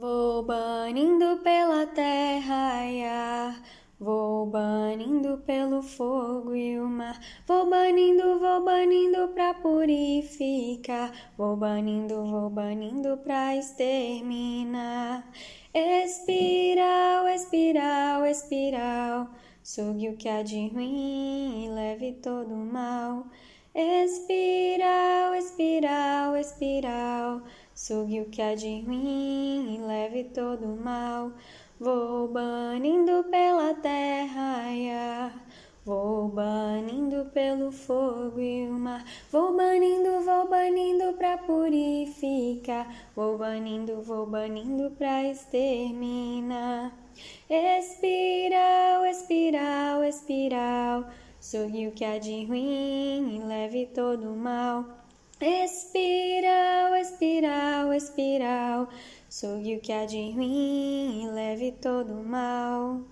Vou banindo pela terra e ar, vou banindo pelo fogo e o mar. Vou banindo, vou banindo pra purificar, vou banindo, vou banindo pra exterminar. Espiral, espiral, espiral, sugue o que há de ruim e leve todo o mal. Espiral, espiral, espiral, sugue o que há de ruim todo mal. Vou banindo pela terra e ar, vou banindo pelo fogo e o mar. Vou banindo, vou banindo pra purificar, vou banindo, vou banindo pra exterminar. Espiral, espiral, espiral Sorri o que há de ruim e leve todo o mal. Espiral, espiral. Sorri o que há de ruim e leve todo o mal.